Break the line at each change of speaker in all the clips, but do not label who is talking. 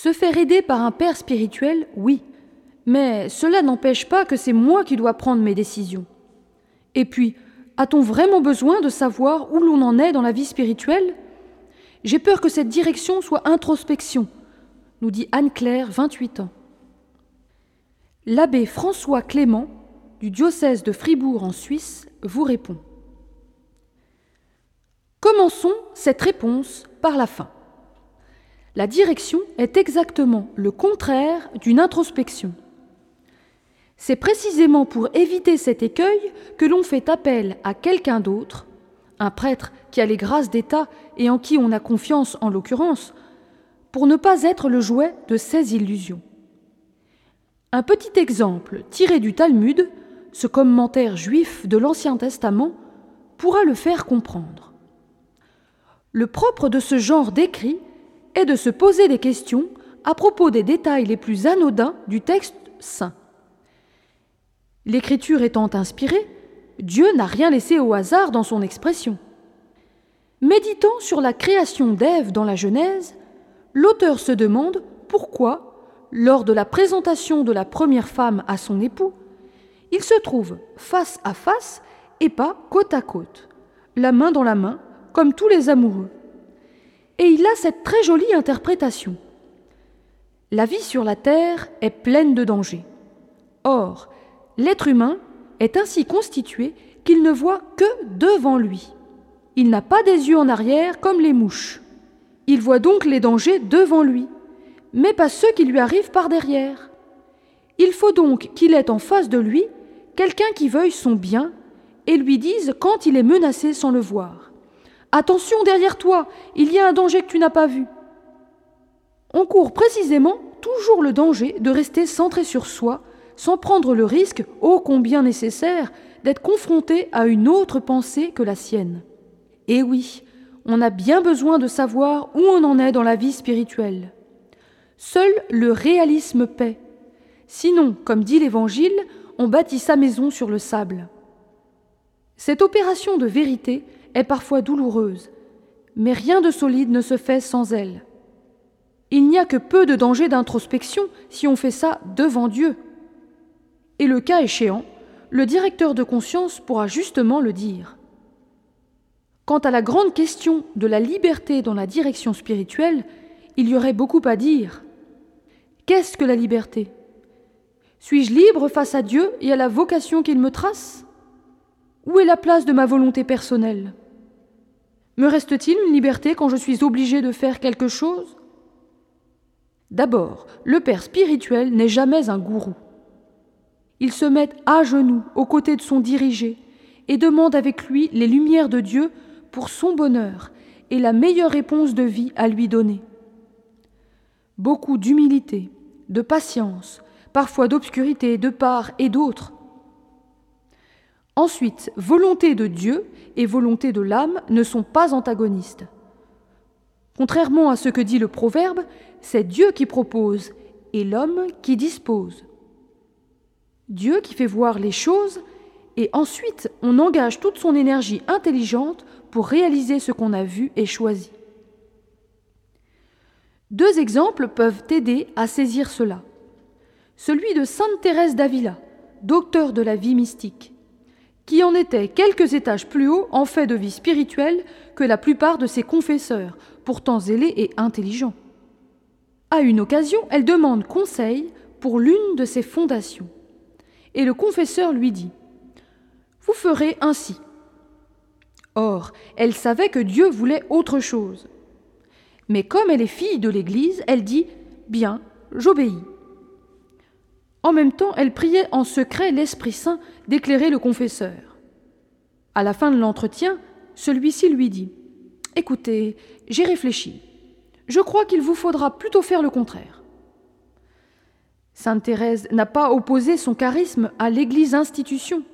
Se faire aider par un père spirituel, oui, mais cela n'empêche pas que c'est moi qui dois prendre mes décisions. Et puis, a-t-on vraiment besoin de savoir où l'on en est dans la vie spirituelle? J'ai peur que cette direction soit introspection, nous dit Anne-Claire, 28 ans. L'abbé François Clément, du diocèse de Fribourg en Suisse, vous répond. Commençons cette réponse par la fin. La direction est exactement le contraire d'une introspection. C'est précisément pour éviter cet écueil que l'on fait appel à quelqu'un d'autre, un prêtre qui a les grâces d'État et en qui on a confiance en l'occurrence, pour ne pas être le jouet de ces illusions. Un petit exemple tiré du Talmud, ce commentaire juif de l'Ancien Testament, pourra le faire comprendre. Le propre de ce genre d'écrit est de se poser des questions à propos des détails les plus anodins du texte saint. L'écriture étant inspirée, Dieu n'a rien laissé au hasard dans son expression. Méditant sur la création d'Ève dans la Genèse, l'auteur se demande pourquoi, lors de la présentation de la première femme à son époux, il se trouve face à face et pas côte à côte, la main dans la main, comme tous les amoureux. Et il a cette très jolie interprétation. La vie sur la terre est pleine de dangers. Or, L'être humain est ainsi constitué qu'il ne voit que devant lui. Il n'a pas des yeux en arrière comme les mouches. Il voit donc les dangers devant lui, mais pas ceux qui lui arrivent par derrière. Il faut donc qu'il ait en face de lui quelqu'un qui veuille son bien et lui dise quand il est menacé sans le voir. Attention derrière toi, il y a un danger que tu n'as pas vu. On court précisément toujours le danger de rester centré sur soi sans prendre le risque, ô combien nécessaire, d'être confronté à une autre pensée que la sienne. Et oui, on a bien besoin de savoir où on en est dans la vie spirituelle. Seul le réalisme paie. Sinon, comme dit l'Évangile, on bâtit sa maison sur le sable. Cette opération de vérité est parfois douloureuse, mais rien de solide ne se fait sans elle. Il n'y a que peu de danger d'introspection si on fait ça devant Dieu et le cas échéant, le directeur de conscience pourra justement le dire. Quant à la grande question de la liberté dans la direction spirituelle, il y aurait beaucoup à dire. Qu'est-ce que la liberté? Suis-je libre face à Dieu et à la vocation qu'il me trace? Où est la place de ma volonté personnelle? Me reste-t-il une liberté quand je suis obligé de faire quelque chose? D'abord, le Père spirituel n'est jamais un gourou. Il se met à genoux aux côtés de son dirigé et demande avec lui les lumières de Dieu pour son bonheur et la meilleure réponse de vie à lui donner. Beaucoup d'humilité, de patience, parfois d'obscurité de part et d'autre. Ensuite, volonté de Dieu et volonté de l'âme ne sont pas antagonistes. Contrairement à ce que dit le proverbe, c'est Dieu qui propose et l'homme qui dispose. Dieu qui fait voir les choses, et ensuite on engage toute son énergie intelligente pour réaliser ce qu'on a vu et choisi. Deux exemples peuvent aider à saisir cela. Celui de Sainte Thérèse d'Avila, docteur de la vie mystique, qui en était quelques étages plus haut en fait de vie spirituelle que la plupart de ses confesseurs, pourtant zélés et intelligents. À une occasion, elle demande conseil pour l'une de ses fondations. Et le confesseur lui dit Vous ferez ainsi. Or, elle savait que Dieu voulait autre chose. Mais comme elle est fille de l'Église, elle dit Bien, j'obéis. En même temps, elle priait en secret l'Esprit Saint d'éclairer le confesseur. À la fin de l'entretien, celui-ci lui dit Écoutez, j'ai réfléchi. Je crois qu'il vous faudra plutôt faire le contraire. Sainte Thérèse n'a pas opposé son charisme à l'Église institution.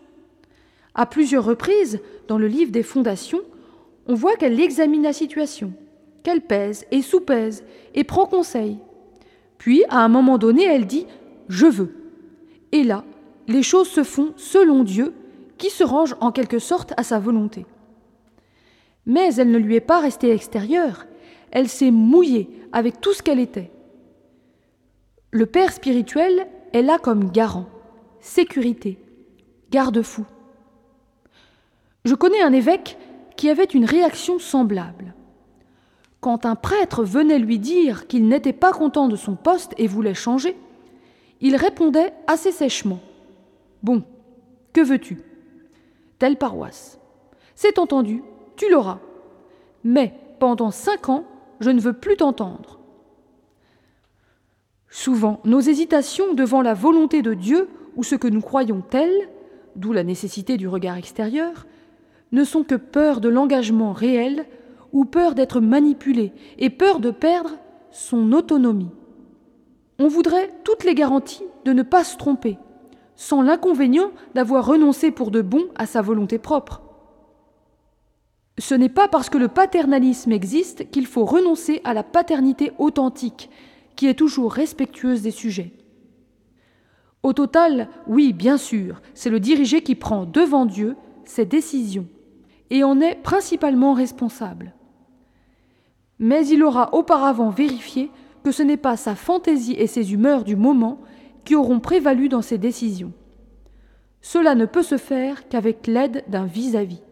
À plusieurs reprises, dans le livre des fondations, on voit qu'elle examine la situation, qu'elle pèse et sous-pèse et prend conseil. Puis, à un moment donné, elle dit ⁇ Je veux ⁇ Et là, les choses se font selon Dieu, qui se range en quelque sorte à sa volonté. Mais elle ne lui est pas restée extérieure, elle s'est mouillée avec tout ce qu'elle était. Le Père spirituel est là comme garant, sécurité, garde-fou. Je connais un évêque qui avait une réaction semblable. Quand un prêtre venait lui dire qu'il n'était pas content de son poste et voulait changer, il répondait assez sèchement Bon, que veux-tu? Telle paroisse. C'est entendu, tu l'auras. Mais pendant cinq ans, je ne veux plus t'entendre. Souvent, nos hésitations devant la volonté de Dieu ou ce que nous croyons tel, d'où la nécessité du regard extérieur, ne sont que peur de l'engagement réel ou peur d'être manipulé et peur de perdre son autonomie. On voudrait toutes les garanties de ne pas se tromper, sans l'inconvénient d'avoir renoncé pour de bon à sa volonté propre. Ce n'est pas parce que le paternalisme existe qu'il faut renoncer à la paternité authentique, qui est toujours respectueuse des sujets. Au total, oui, bien sûr, c'est le dirigé qui prend devant Dieu ses décisions et en est principalement responsable. Mais il aura auparavant vérifié que ce n'est pas sa fantaisie et ses humeurs du moment qui auront prévalu dans ses décisions. Cela ne peut se faire qu'avec l'aide d'un vis-à-vis.